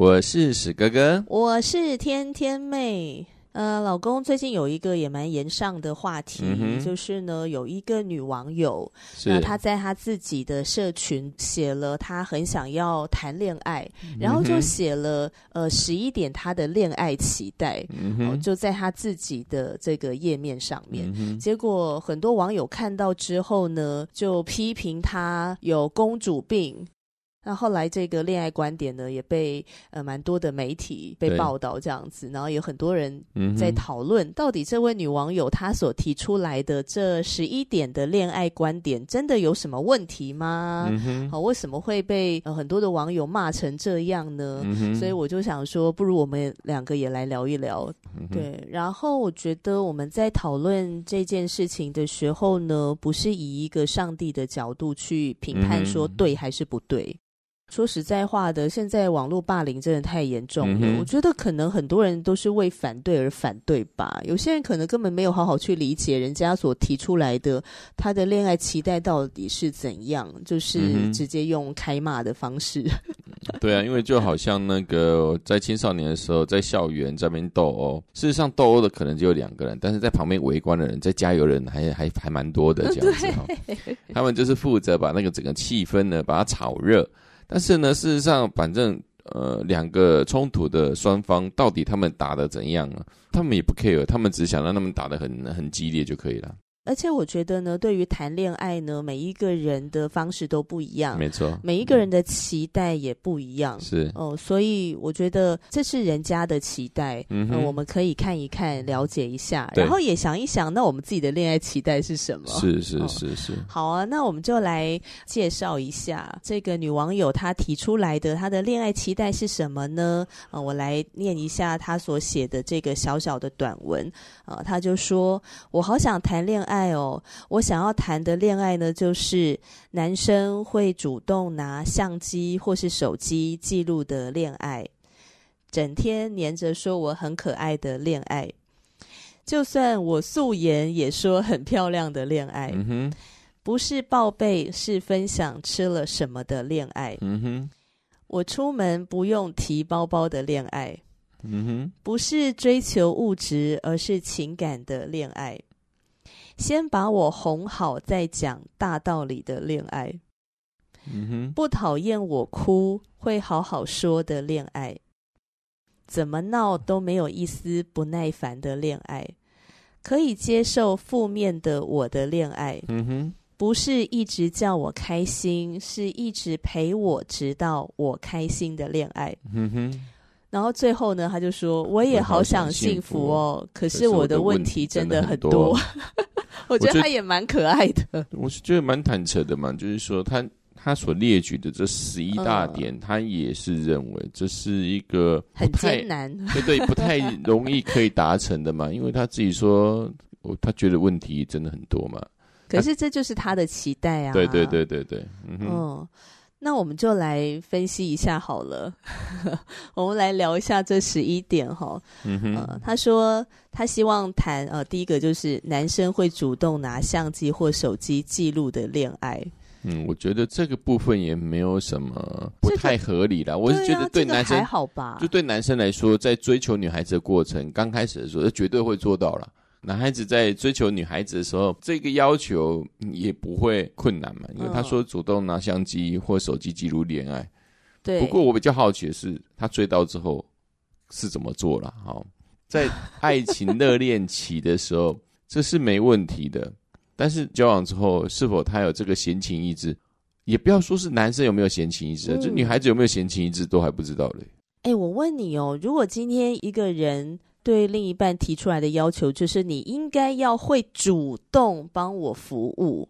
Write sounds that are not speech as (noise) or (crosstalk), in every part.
我是史哥哥，我是天天妹。呃，老公最近有一个也蛮炎上的话题，嗯、就是呢，有一个女网友，那她在她自己的社群写了她很想要谈恋爱，嗯、然后就写了呃十一点她的恋爱期待，就在她自己的这个页面上面，嗯、结果很多网友看到之后呢，就批评她有公主病。那后来这个恋爱观点呢，也被呃蛮多的媒体被报道这样子，然后有很多人在讨论，到底这位女网友她所提出来的这十一点的恋爱观点，真的有什么问题吗？好、嗯哦，为什么会被、呃、很多的网友骂成这样呢？嗯、所以我就想说，不如我们两个也来聊一聊。嗯、对，然后我觉得我们在讨论这件事情的时候呢，不是以一个上帝的角度去评判说对还是不对。说实在话的，现在网络霸凌真的太严重了。嗯、我觉得可能很多人都是为反对而反对吧。有些人可能根本没有好好去理解人家所提出来的他的恋爱期待到底是怎样，就是直接用开骂的方式。嗯、(laughs) 对啊，因为就好像那个在青少年的时候，在校园这边斗殴，事实上斗殴的可能只有两个人，但是在旁边围观的人，在加油的人还还还蛮多的这样子。对他们就是负责把那个整个气氛呢，把它炒热。但是呢，事实上，反正呃，两个冲突的双方到底他们打的怎样啊？他们也不 care，他们只想让他们打的很很激烈就可以了。而且我觉得呢，对于谈恋爱呢，每一个人的方式都不一样，没错，每一个人的期待也不一样，是哦，所以我觉得这是人家的期待，嗯、呃，我们可以看一看，了解一下，然后也想一想，那我们自己的恋爱期待是什么？是是是是、哦。好啊，那我们就来介绍一下这个女网友她提出来的她的恋爱期待是什么呢？啊、呃，我来念一下她所写的这个小小的短文啊、呃，她就说：“我好想谈恋爱。”爱哦，我想要谈的恋爱呢，就是男生会主动拿相机或是手机记录的恋爱，整天黏着说我很可爱的恋爱，就算我素颜也说很漂亮的恋爱，嗯哼，不是报备，是分享吃了什么的恋爱，嗯哼，我出门不用提包包的恋爱，嗯哼，不是追求物质，而是情感的恋爱。先把我哄好，再讲大道理的恋爱。嗯哼，不讨厌我哭，会好好说的恋爱。怎么闹都没有一丝不耐烦的恋爱。可以接受负面的我的恋爱。嗯哼，不是一直叫我开心，是一直陪我直到我开心的恋爱。嗯哼。然后最后呢，他就说：“我也好想幸福哦，可是我的问题真的很多。(laughs) 很多”我觉得他也蛮可爱的。我是觉得蛮坦诚的嘛，就是说他他所列举的这十一大点，嗯，他也是认为这是一个很艰难，(laughs) 对对，不太容易可以达成的嘛。(laughs) 因为他自己说，他觉得问题真的很多嘛。可是这就是他的期待啊！对对对对对，嗯哼。嗯那我们就来分析一下好了，(laughs) 我们来聊一下这十一点哈。嗯哼，呃，他说他希望谈呃，第一个就是男生会主动拿相机或手机记录的恋爱。嗯，我觉得这个部分也没有什么不太合理啦。这个，我是觉得对男生，这个，还好吧，就对男生来说，在追求女孩子的过程刚开始的时候，绝对会做到了。男孩子在追求女孩子的时候，这个要求也不会困难嘛，因为他说主动拿相机或手机记录恋爱。对。不过我比较好奇的是，他追到之后是怎么做了？哈，在爱情热恋期的时候，这是没问题的。但是交往之后，是否他有这个闲情逸致？也不要说是男生有没有闲情逸致，就女孩子有没有闲情逸致都还不知道嘞。哎，我问你哦，如果今天一个人。对另一半提出来的要求，就是你应该要会主动帮我服务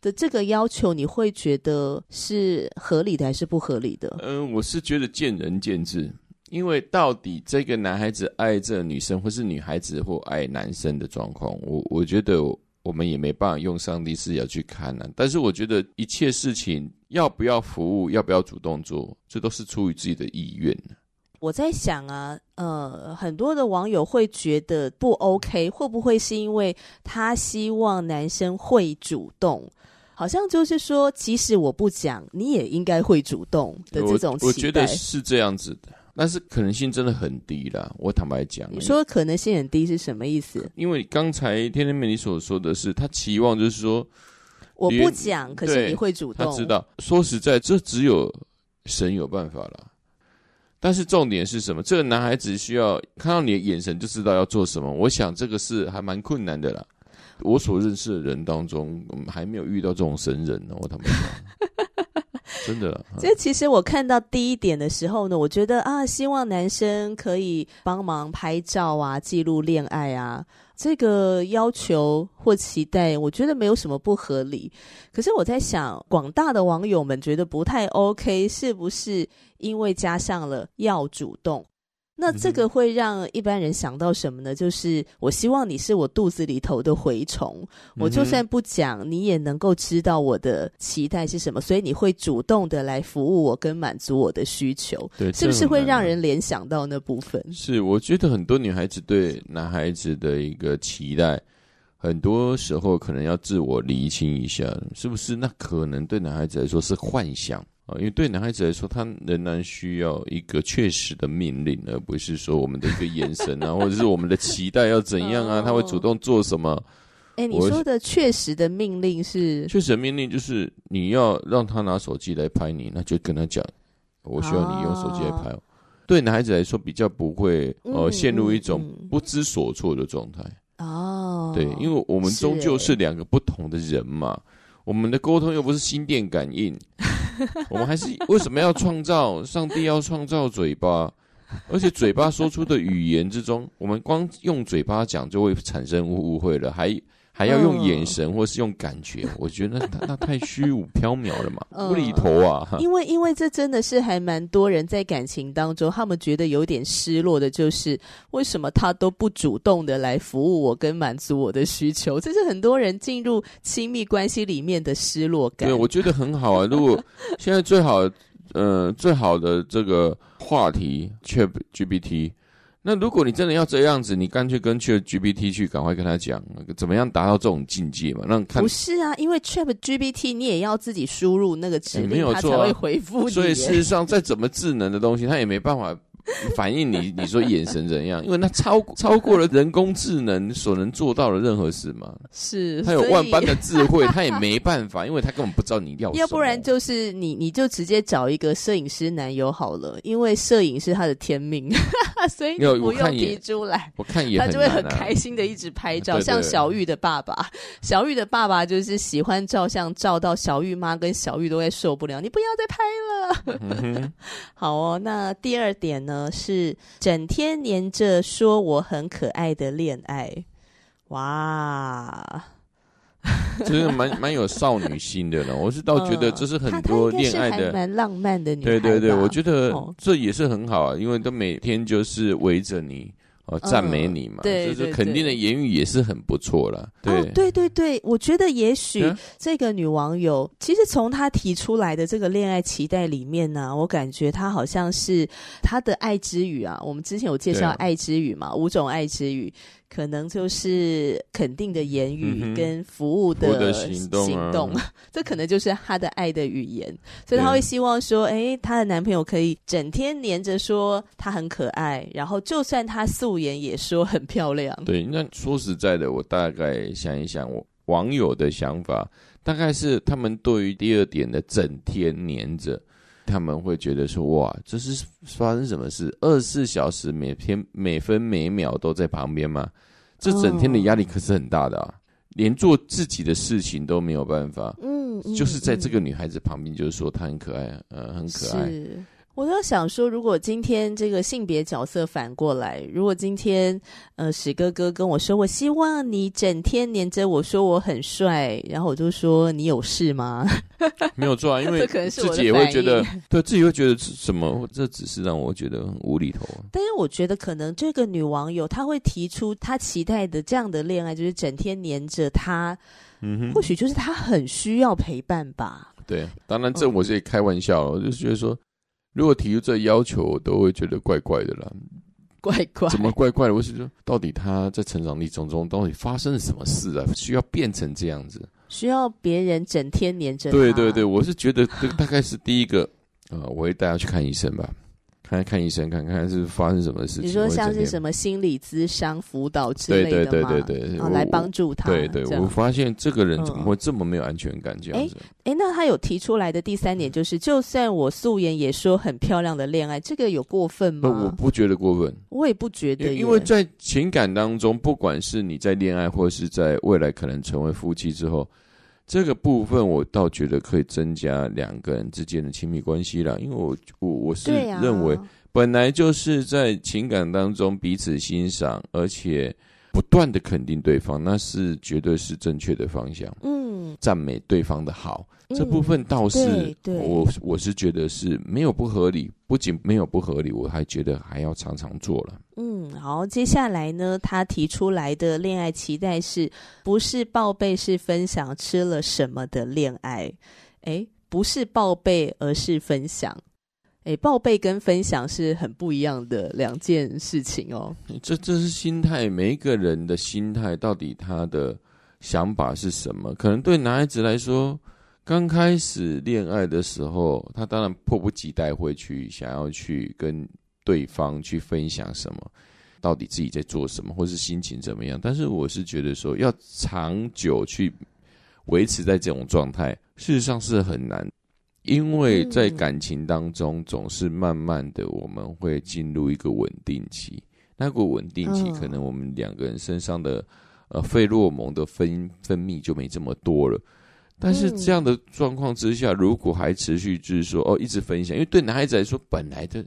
的这个要求，你会觉得是合理的还是不合理的？嗯，我是觉得见仁见智，因为到底这个男孩子爱这女生，或是女孩子或爱男生的状况，我我觉得我们也没办法用上帝视角去看呢、但是我觉得一切事情要不要服务，要不要主动做，这都是出于自己的意愿。我在想啊，呃，很多的网友会觉得不 OK，会不会是因为他希望男生会主动？好像就是说，即使我不讲，你也应该会主动的这种期待。我，我觉得是这样子的，但是可能性真的很低啦。我坦白讲，你说可能性很低是什么意思？因为刚才天天妹你所说的是，他期望就是说，我不讲，可是你会主动。他知道，说实在，这只有神有办法了。但是重点是什么？这个男孩子需要看到你的眼神就知道要做什么。我想这个是还蛮困难的啦。我所认识的人当中，还没有遇到这种神人呢。我他妈 (laughs) 真的啦。这其实我看到第一点的时候呢，我觉得啊，希望男生可以帮忙拍照啊，记录恋爱啊。这个要求或期待，我觉得没有什么不合理。可是我在想，广大的网友们觉得不太 OK，是不是因为加上了要主动？那这个会让一般人想到什么呢？就是我希望你是我肚子里头的蛔虫，我就算不讲，你也能够知道我的期待是什么，所以你会主动的来服务我跟满足我的需求，对，是不是会让人联想到那部分？是，我觉得很多女孩子对男孩子的一个期待，很多时候可能要自我厘清一下，是不是？那可能对男孩子来说是幻想。因为对男孩子来说，他仍然需要一个确实的命令，而不是说我们的一个眼神啊，(laughs) 或者是我们的期待要怎样啊，他会主动做什么？哎、欸，你说的确实的命令是？确实的命令就是你要让他拿手机来拍你，那就跟他讲，我需要你用手机来拍。哦、对男孩子来说，比较不会呃、嗯、陷入一种不知所措的状态。哦，对，因为我们终究是两个不同的人嘛，欸、我们的沟通又不是心电感应。(laughs) (laughs) 我们还是为什么要创造？上帝要创造嘴巴，(laughs) 而且嘴巴说出的语言之中，我们光用嘴巴讲就会产生误会了，还。还要用眼神或是用感觉，嗯、(laughs) 我觉得那那太虚无缥缈了嘛，无厘头啊！因为因为这真的是还蛮多人在感情当中，他们觉得有点失落的，就是为什么他都不主动的来服务我跟满足我的需求，这是很多人进入亲密关系里面的失落感。对，我觉得很好啊。如果现在最好，呃，最好的这个话题，ChatGPT。那如果你真的要这样子，你干脆跟 ChatGPT 去赶快跟他讲，怎么样达到这种境界嘛？让看不是啊，因为 ChatGPT 你也要自己输入那个指令，他才会回复你。所以事实上，再怎么智能的东西，它也没办法。(laughs) 反映你，你说眼神怎样？因为那超超过了人工智能所能做到的任何事嘛。是，他有万般的智慧，他也没办法，因为他根本不知道你要。要不然就是你，你就直接找一个摄影师男友好了，因为摄影是他的天命，(laughs) 所以你不用提出来，我看也，他就会很开心的一直拍照。对对对，像小玉的爸爸，小玉的爸爸就是喜欢照相，照到小玉妈跟小玉都会受不了，你不要再拍了。嗯、(laughs) 好哦，那第二点呢？是整天黏着说我很可爱的恋爱，哇，(laughs) 这是蛮蛮有少女心的呢。我是倒觉得这是很多恋爱的蛮浪漫的女孩。对对对，我觉得这也是很好啊，因为都每天就是围着你。哦，赞美你嘛，对，就是肯定的言语也是很不错了。对，哦，对对对，我觉得也许这个女网友，其实从她提出来的这个恋爱期待里面呢，我感觉她好像是她的爱之语啊。我们之前有介绍爱之语嘛，五种爱之语。可能就是肯定的言语跟服务的行动，行动。(laughs) 这可能就是她的爱的语言，所以她会希望说，哎，她的男朋友可以整天黏着说他很可爱，然后就算他素颜也说很漂亮。对，那说实在的，我大概想一想，我网友的想法大概是他们对于第二点的整天黏着。他们会觉得说：“哇，这是发生什么事？二十四小时每天每分每秒都在旁边吗？这整天的压力可是很大的啊！连做自己的事情都没有办法。嗯，就是在这个女孩子旁边，就是说她很可爱，呃，很可爱。我就想说，如果今天这个性别角色反过来，如果今天呃史哥哥跟我说，我希望你整天黏着我说我很帅，然后我就说你有事吗？(laughs) 没有错啊，因为自己也会觉得，对自己会觉得什么，这只是让我觉得很无厘头。但是我觉得可能这个女网友她会提出她期待的这样的恋爱，就是整天黏着她，嗯哼，或许就是她很需要陪伴吧。对，当然这我是开玩笑，我就是觉得说。如果提出这要求，我都会觉得怪怪的啦。怪怪？怎么怪怪的？我是说，到底他在成长历程中到底发生了什么事啊？需要变成这样子？需要别人整天黏着？对对对，我是觉得这大概是第一个。呃，我会带他去看医生吧。看看医生，看看是发生什么事情。你说像是什么心理咨商辅导之类的吗？对对对对对，啊，来帮助他。对对，我发现这个人怎么会这么没有安全感？这样子。哎，那他有提出来的第三点就是，就算我素颜也说很漂亮的恋爱，这个有过分吗？我不觉得过分，我也不觉得，因为在情感当中，不管是你在恋爱，或是在未来可能成为夫妻之后。这个部分我倒觉得可以增加两个人之间的亲密关系了，因为我我我是认为本来就是在情感当中彼此欣赏，而且不断的肯定对方，那是绝对是正确的方向。嗯，赞美对方的好。这部分倒是我我是觉得是没有不合理，不仅没有不合理，我还觉得还要常常做了。嗯，好，接下来呢，他提出来的恋爱期待是不是报备，是分享吃了什么的恋爱？诶，不是报备，而是分享。诶，报备跟分享是很不一样的两件事情哦。这这是心态，每一个人的心态到底他的想法是什么？可能对男孩子来说。刚开始恋爱的时候，他当然迫不及待会去想要去跟对方去分享什么，到底自己在做什么，或是心情怎么样。但是我是觉得说，要长久去维持在这种状态，事实上是很难，因为在感情当中，总是慢慢的我们会进入一个稳定期。那个稳定期，可能我们两个人身上的呃费洛蒙的分分泌就没这么多了。但是这样的状况之下，如果还持续就是说哦，一直分享，因为对男孩子来说，本来的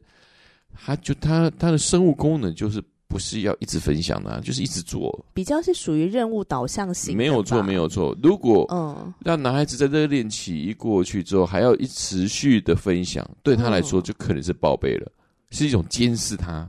他就他他的生物功能就是不是要一直分享的啊，就是一直做，比较是属于任务导向型。没有错，没有错。如果嗯，让男孩子在热恋期一过去之后，还要一持续的分享，对他来说就可能是报备了，是一种监视他。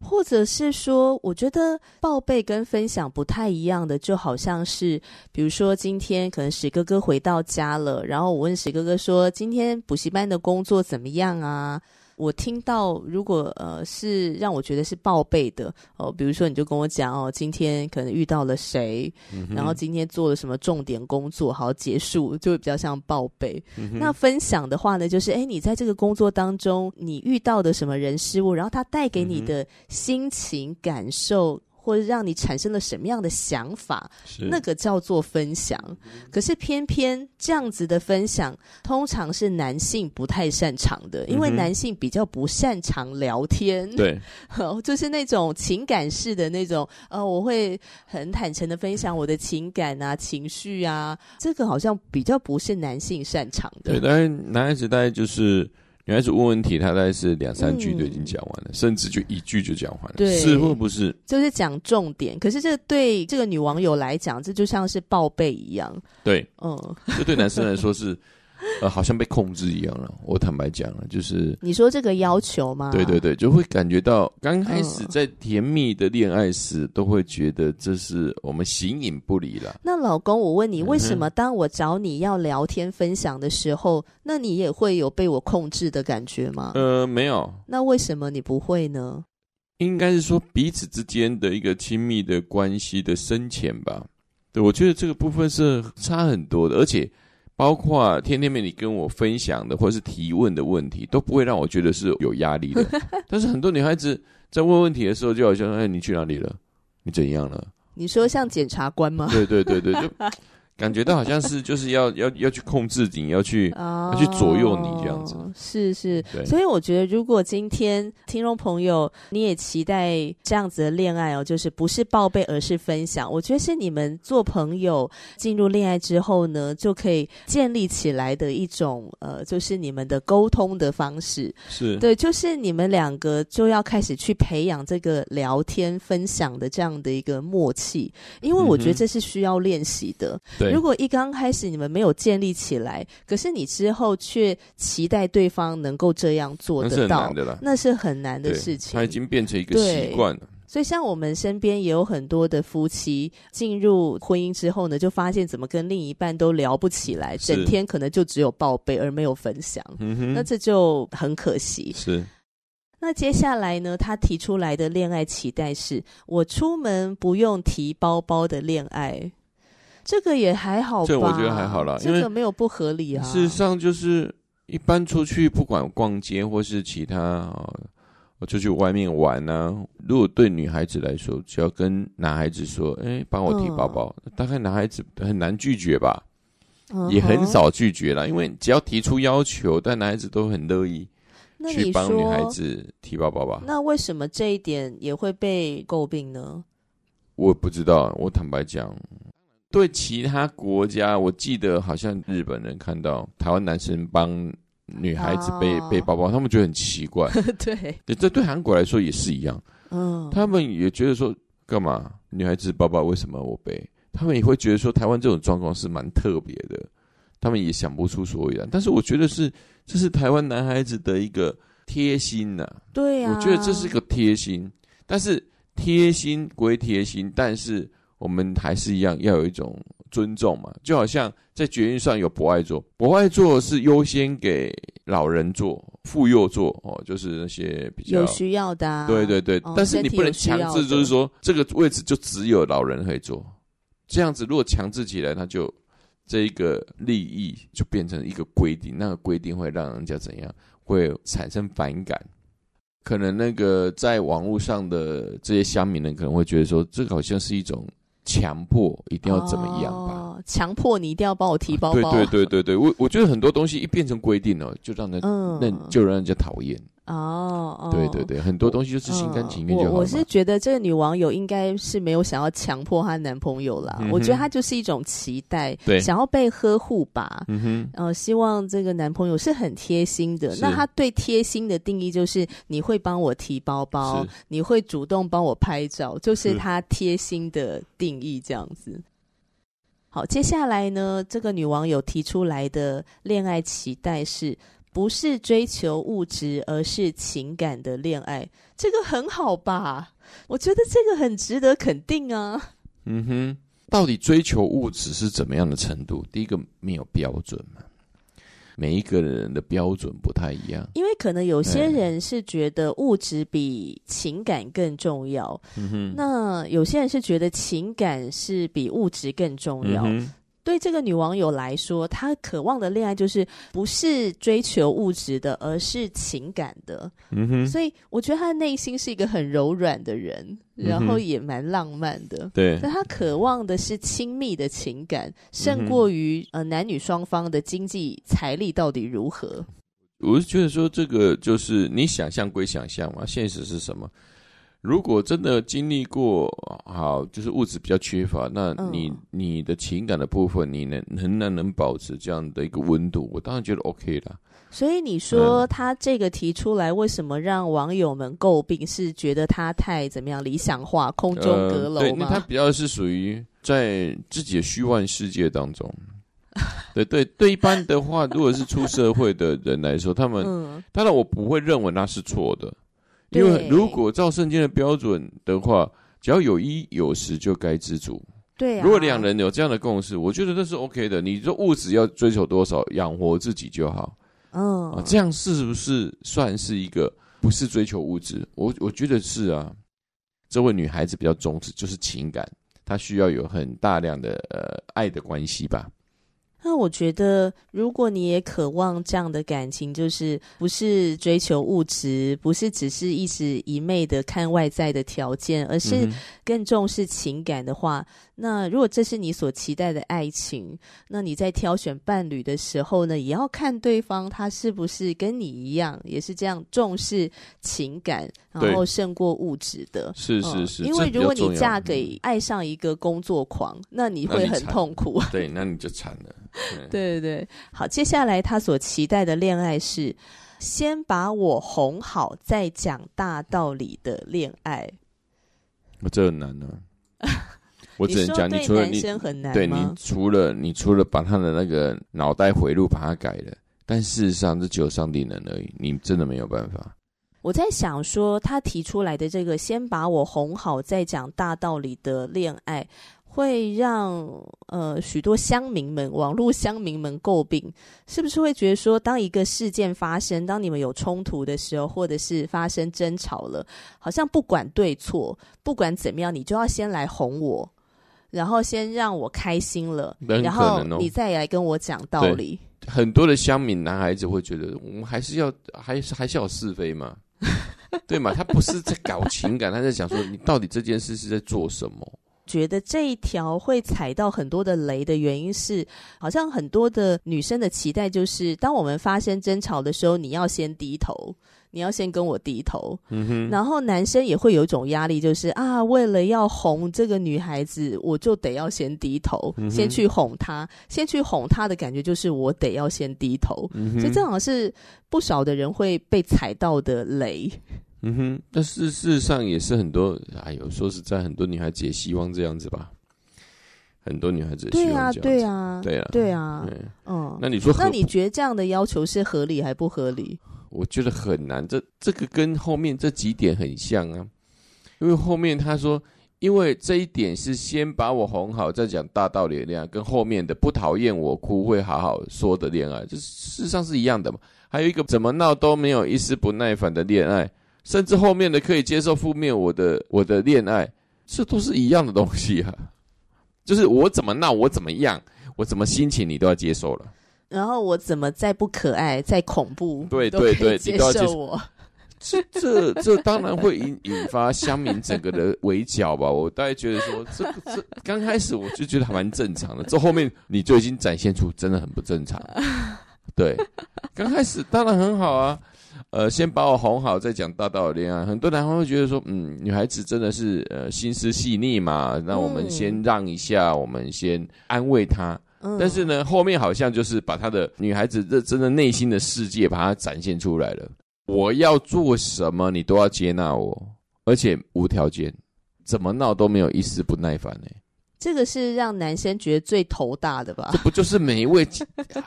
或者是说，我觉得报备跟分享不太一样的，就好像是，比如说今天可能史哥哥回到家了，然后我问史哥哥说，今天补习班的工作怎么样啊？我听到，如果呃是让我觉得是报备的哦，比如说你就跟我讲哦，今天可能遇到了谁，嗯、然后今天做了什么重点工作，好结束，就会比较像报备。嗯、那分享的话呢，就是哎，你在这个工作当中，你遇到的什么人事物，然后他带给你的心情感受。或者让你产生了什么样的想法，是那个叫做分享。可是偏偏这样子的分享，通常是男性不太擅长的，因为男性比较不擅长聊天。对，(laughs) 就是那种情感式的那种，呃，我会很坦诚的分享我的情感啊、情绪啊，这个好像比较不是男性擅长的。对，但是男孩子大概就是。女孩子问问题，她大概是两三句就已经讲完了，嗯、甚至就一句就讲完了，对是或不是？就是讲重点。可是这对这个女网友来讲，这就像是报备一样。对，嗯，(laughs) 这对男生来说是。呃，好像被控制一样了。我坦白讲了，就是你说这个要求吗？对对对，就会感觉到刚开始在甜蜜的恋爱时，嗯、都会觉得这是我们形影不离了。那老公，我问你，为什么当我找你要聊天分享的时候，嗯、那你也会有被我控制的感觉吗？呃，没有。那为什么你不会呢？应该是说彼此之间的一个亲密的关系的深浅吧。对，我觉得这个部分是差很多的，而且。包括天天妹你跟我分享的或是提问的问题，都不会让我觉得是有压力的。(laughs) 但是很多女孩子在问问题的时候，就好像哎，你去哪里了？你怎样了？你说像检察官吗？对对对对，就感觉到好像是就是要 (laughs) 要要去控制你，要去、哦、要去左右你这样子。是是，所以我觉得，如果今天听众朋友你也期待这样子的恋爱哦，就是不是报备，而是分享。我觉得是你们做朋友进入恋爱之后呢，就可以建立起来的一种呃，就是你们的沟通的方式。是对，就是你们两个就要开始去培养这个聊天分享的这样的一个默契，因为我觉得这是需要练习的。嗯、对。如果一刚开始你们没有建立起来，可是你之后却期待对方能够这样做得到，那是很难的事情。他已经变成一个习惯了。所以，像我们身边也有很多的夫妻进入婚姻之后呢，就发现怎么跟另一半都聊不起来，整天可能就只有报备而没有分享。嗯哼，那这就很可惜。是。那接下来呢，他提出来的恋爱期待是我出门不用提包包的恋爱。这个也还好吧，这我觉得还好啦，这个没有不合理啊。事实上，就是一般出去不管逛街或是其他，我出去外面玩呢、啊，如果对女孩子来说，只要跟男孩子说：“哎，帮我提包包。嗯”大概男孩子很难拒绝吧，嗯、也很少拒绝啦，因为只要提出要求，但男孩子都很乐意去帮女孩子提包包吧。那为什么这一点也会被诟病呢？我不知道，我坦白讲。对其他国家，我记得好像日本人看到台湾男生帮女孩子背、oh. 背包包，他们觉得很奇怪。(laughs) 对，这对韩国来说也是一样。嗯，oh. 他们也觉得说，干嘛女孩子包包为什么我背？他们也会觉得说，台湾这种状况是蛮特别的。他们也想不出所以然。但是我觉得是，这是台湾男孩子的一个贴心呐、啊。对呀、啊，我觉得这是一个贴心。但是贴心归贴心，但是。我们还是一样要有一种尊重嘛，就好像在捷运上有博爱座，博爱座是优先给老人坐、妇幼座哦，就是那些比较有需要的、啊。对对对，哦、但是你不能强制，就是说这个位置就只有老人可以坐。这样子如果强制起来，那就这一个利益就变成一个规定，那个规定会让人家怎样？会产生反感。可能那个在网络上的这些乡民呢，可能会觉得说，这个好像是一种。强迫一定要怎么样吧？强、哦、迫你一定要帮我提包包。对对对对对，我我觉得很多东西一变成规定了，就让人嗯，那就让人家讨厌。哦，哦对对对，很多东西就是心甘情愿就好。我我是觉得这个女网友应该是没有想要强迫她男朋友啦，嗯、我觉得她就是一种期待，对想要被呵护吧。嗯哼，呃，希望这个男朋友是很贴心的。那他对贴心的定义就是你会帮我提包包，你会主动帮我拍照，就是他贴心的定义这样子。好，接下来呢，这个女网友提出来的恋爱期待是。不是追求物质，而是情感的恋爱，这个很好吧？我觉得这个很值得肯定啊。嗯哼，到底追求物质是怎么样的程度？第一个没有标准嘛，每一个人的标准不太一样。因为可能有些人是觉得物质比情感更重要，嗯哼，那有些人是觉得情感是比物质更重要。嗯对这个女网友来说，她渴望的恋爱就是不是追求物质的，而是情感的。嗯哼，所以我觉得她的内心是一个很柔软的人，然后也蛮浪漫的。对，但她渴望的是亲密的情感，胜过于呃男女双方的经济财力到底如何。我是觉得说，这个就是你想象归想象嘛，现实是什么？如果真的经历过好，就是物质比较缺乏，那你、嗯、你的情感的部分，你能仍然能保持这样的一个温度，我当然觉得 OK 了。所以你说他这个提出来，为什么让网友们诟病？是觉得他太怎么样理想化、空中阁楼吗？呃、对，他比较是属于在自己的虚幻世界当中。对 (laughs) 对对，一般的话，如果是出社会的人来说，他们、嗯、当然我不会认为那是错的。因为如果照圣经的标准的话，只要有衣有食就该知足。对啊，如果两人有这样的共识，我觉得那是 OK 的。你说物质要追求多少，养活自己就好。嗯，啊，这样是不是算是一个不是追求物质？我我觉得是啊。这位女孩子比较重视就是情感，她需要有很大量的呃爱的关系吧。那我觉得，如果你也渴望这样的感情，就是不是追求物质，不是只是一直一昧的看外在的条件，而是更重视情感的话，嗯、那如果这是你所期待的爱情，那你在挑选伴侣的时候呢，也要看对方他是不是跟你一样，也是这样重视情感，然后胜过物质的。是是是、嗯，因为如果你嫁给爱上一个工作狂，那你会很痛苦。对，那你就惨了。对对对，好，接下来他所期待的恋爱是先把我哄好，再讲大道理的恋爱。我这很难呢、啊，(laughs) 我只能讲，你除了你，对，你除了你除了把他的那个脑袋回路把它改了，但事实上这只有上帝能而已，你真的没有办法。我在想说，他提出来的这个先把我哄好，再讲大道理的恋爱。会让呃许多乡民们、网络乡民们诟病，是不是会觉得说，当一个事件发生，当你们有冲突的时候，或者是发生争吵了，好像不管对错，不管怎么样，你就要先来哄我，然后先让我开心了，哦、然后你再来跟我讲道理。很多的乡民男孩子会觉得，我们还是要还是还是要有是非嘛，(laughs) 对嘛？他不是在搞情感，他在想说，你到底这件事是在做什么？觉得这一条会踩到很多的雷的原因是，好像很多的女生的期待就是，当我们发生争吵的时候，你要先低头，你要先跟我低头。嗯哼。然后男生也会有一种压力，就是啊，为了要哄这个女孩子，我就得要先低头，嗯、先去哄她，先去哄她的感觉就是我得要先低头。嗯。所以正好像是不少的人会被踩到的雷。嗯哼，但是事实上也是很多，哎呦，说实在，很多女孩子也希望这样子吧。很多女孩子也希望这样子，对啊，对啊，对啊，对啊，嗯。那你说，那你觉得这样的要求是合理还不合理？我觉得很难。这这个跟后面这几点很像啊，因为后面他说，因为这一点是先把我哄好，再讲大道理的恋爱，跟后面的不讨厌我哭会好好说的恋爱，这事实上是一样的嘛。还有一个怎么闹都没有一丝不耐烦的恋爱。甚至后面的可以接受负面我的我的恋爱，这都是一样的东西啊。就是我怎么闹，我怎么样，我怎么心情，你都要接受了。然后我怎么再不可爱，再恐怖，对对对，你都要接受我。这这这当然会引引发乡民整个的围剿吧。我大概觉得说，这这刚开始我就觉得还蛮正常的，这后面你就已经展现出真的很不正常。对，刚开始当然很好啊。呃，先把我哄好，再讲大道理恋爱。很多男方会觉得说，嗯，女孩子真的是呃心思细腻嘛，那我们先让一下，嗯、我们先安慰她。嗯、但是呢，后面好像就是把她的女孩子这真的内心的世界把它展现出来了。我要做什么，你都要接纳我，而且无条件，怎么闹都没有一丝不耐烦呢、欸。这个是让男生觉得最头大的吧？这不就是每一位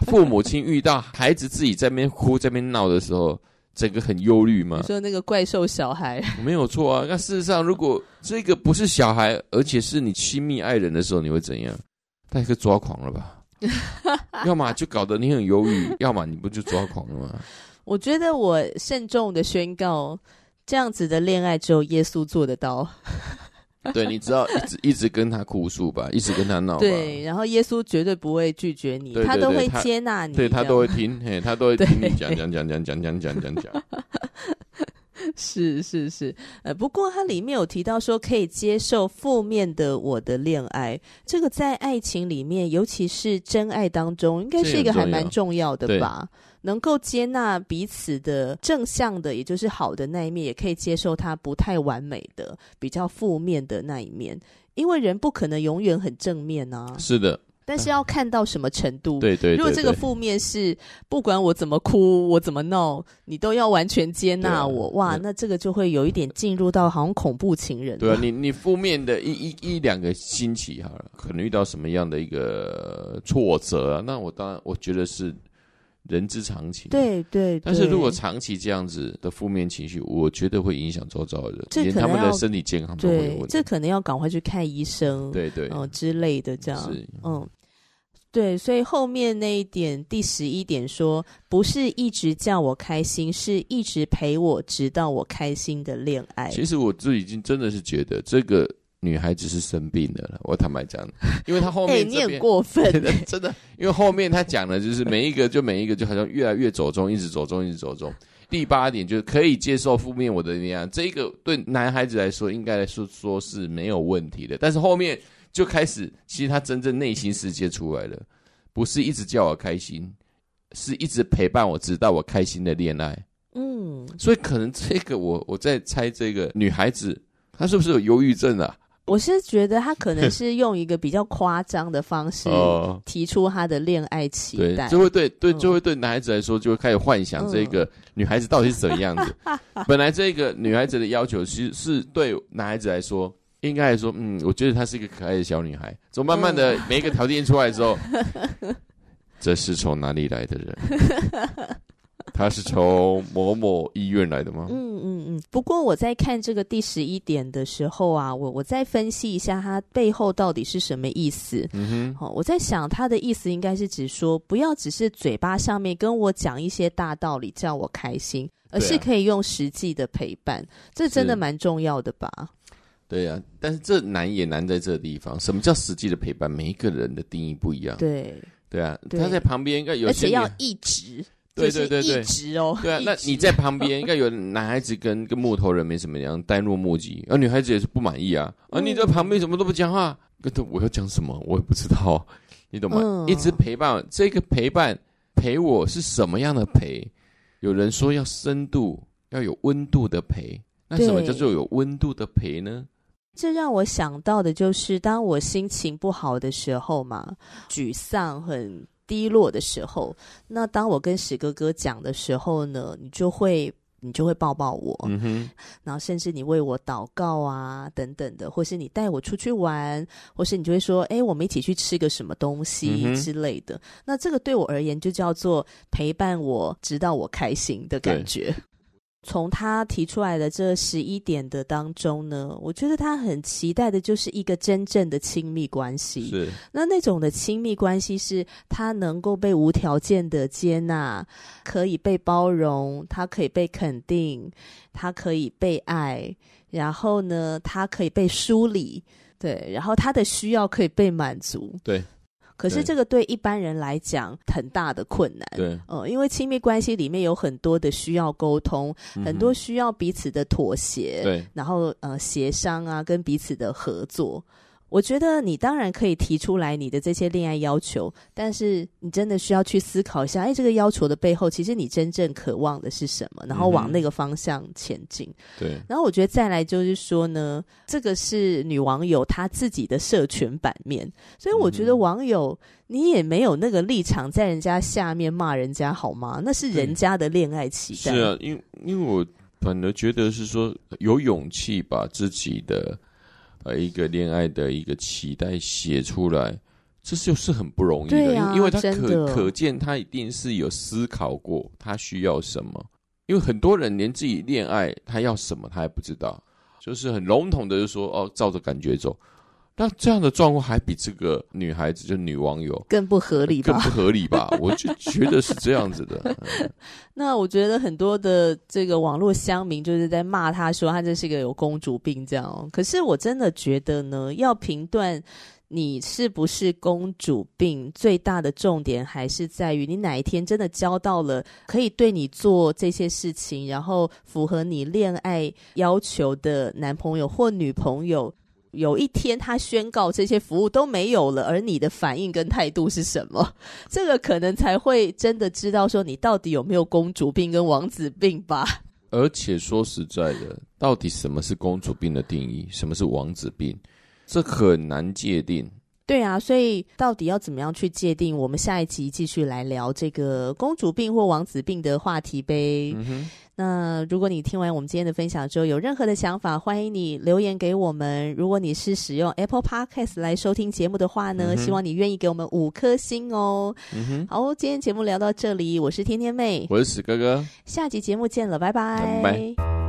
父母亲遇到孩子自己在那边哭、在那边闹的时候？整个很忧虑吗？你说那个怪兽小孩 (laughs) 没有错啊。那事实上，如果这个不是小孩，而且是你亲密爱人的时候，你会怎样？他也可抓狂了吧？(laughs) 要么就搞得你很忧郁，(laughs) 要么你不就抓狂了吗？我觉得我慎重的宣告，这样子的恋爱只有耶稣做得到。(laughs) 对，你知道一直一直跟他哭诉吧，一直跟他闹。对，然后耶稣绝对不会拒绝你，他都会接纳你，对他都会听，嘿，他都会 (laughs) 听你讲讲讲讲讲讲讲讲讲。(laughs) 是是是，呃，不过它里面有提到说可以接受负面的我的恋爱，这个在爱情里面，尤其是真爱当中，应该是一个还蛮重要的吧。能够接纳彼此的正向的，也就是好的那一面，也可以接受他不太完美的、比较负面的那一面，因为人不可能永远很正面啊。是的，但是要看到什么程度。对对，对，对，对。如果这个负面是不管我怎么哭，我怎么闹，你都要完全接纳我，啊、哇，那这个就会有一点进入到好像恐怖情人。对啊，你你负面的一一一两个星期好了，可能遇到什么样的一个挫折啊？那我当然我觉得是。人之常情，对对。但是如果长期这样子的负面情绪，我觉得会影响周遭的人，连他们的身体健康都会有问题。这可能要赶快去看医生，对对，嗯之类的这样。是，嗯，对。所以后面那一点，第十一点说，不是一直叫我开心，是一直陪我直到我开心的恋爱。其实我自己已经真的是觉得，这个女孩子是生病的了。我坦白讲，因为他后面、欸、你很过分，真 (laughs) 的，因为后面他讲的就是每一个就每一个就好像越来越走中，一直走中，一直走中。第八点就是可以接受负面我的力量，这个对男孩子来说应该来说说是没有问题的。但是后面就开始，其实他真正内心世界出来了，不是一直叫我开心，是一直陪伴我直到我开心的恋爱。嗯，所以可能这个我我在猜，这个女孩子她是不是有忧郁症啊？我是觉得他可能是用一个比较夸张的方式提出他的恋爱期待，对，就会对对，就会对男孩子来说就会开始幻想这个女孩子到底是怎么样子。本来这个女孩子的要求其实是对男孩子来说，应该来说，嗯，我觉得她是一个可爱的小女孩。走，慢慢的每一个条件出来之后，(laughs) 这是从哪里来的人？(laughs) 他是从某某医院来的吗？嗯嗯嗯。不过我在看这个第十一点的时候啊，我我再分析一下它背后到底是什么意思。嗯哼。好，我在想他的意思应该是指说，不要只是嘴巴上面跟我讲一些大道理叫我开心，而是可以用实际的陪伴。啊、这真的蛮重要的吧？对呀、啊，但是这难也难在这个地方。什么叫实际的陪伴？每一个人的定义不一样。对对啊，他在旁边应该有，而且要一直。对对对对，一直哦，对啊，那你在旁边应该有男孩子跟跟木头人没什么样，呆若木鸡，而女孩子也是不满意啊，而你在旁边什么都不讲话，跟他我要讲什么我也不知道，你懂吗？嗯、一直陪伴，这个陪伴陪我是什么样的陪？有人说要深度，要有温度的陪，那什么叫做有温度的陪呢？这让我想到的就是，当我心情不好的时候嘛，沮丧很。低落的时候，那当我跟史哥哥讲的时候呢，你就会你就会抱抱我，然后甚至你为我祷告啊，等等的，或是你带我出去玩，或是你就会说，哎，我们一起去吃个什么东西之类的。嗯，那这个对我而言就叫做陪伴我，直到我开心的感觉。从他提出来的这十一点的当中呢，我觉得他很期待的就是一个真正的亲密关系。是，那那种的亲密关系是他能够被无条件的接纳，可以被包容，他可以被肯定，他可以被爱，然后呢，他可以被梳理，对，然后他的需要可以被满足。对。可是这个对一般人来讲很大的困难，对，呃，因为亲密关系里面有很多的需要沟通，嗯、很多需要彼此的妥协，对，然后呃协商啊，跟彼此的合作。我觉得你当然可以提出来你的这些恋爱要求，但是你真的需要去思考一下，哎，这个要求的背后，其实你真正渴望的是什么？然后往那个方向前进。嗯、对。然后我觉得再来就是说呢，这个是女网友她自己的社群版面，所以我觉得网友你也没有那个立场在人家下面骂人家好吗？那是人家的恋爱期待。是啊，因为因为我反而觉得是说有勇气把自己的。呃，一个恋爱的一个期待写出来，这就是很不容易的，啊、因为他可可见他一定是有思考过他需要什么，因为很多人连自己恋爱他要什么他还不知道，就是很笼统的就说哦，照着感觉走。那这样的状况还比这个女孩子，就女网友更不合理吧？更不合理吧？(laughs) 我就觉得是这样子的。嗯、(laughs) 那我觉得很多的这个网络乡民就是在骂她说她这是一个有公主病这样。可是我真的觉得呢，要评断你是不是公主病，最大的重点还是在于你哪一天真的交到了可以对你做这些事情，然后符合你恋爱要求的男朋友或女朋友。有一天，他宣告这些服务都没有了，而你的反应跟态度是什么？(laughs) 这个可能才会真的知道说你到底有没有公主病跟王子病吧。(laughs) 而且说实在的，到底什么是公主病的定义，什么是王子病，这很难界定。对啊，所以到底要怎么样去界定？我们下一集继续来聊这个公主病或王子病的话题呗。那如果你听完我们今天的分享之后有任何的想法，欢迎你留言给我们。如果你是使用 Apple Podcast 来收听节目的话呢，嗯、希望你愿意给我们五颗星哦。嗯，好，今天节目聊到这里，我是天天妹，我是史哥哥，下集节目见了，拜拜。拜拜。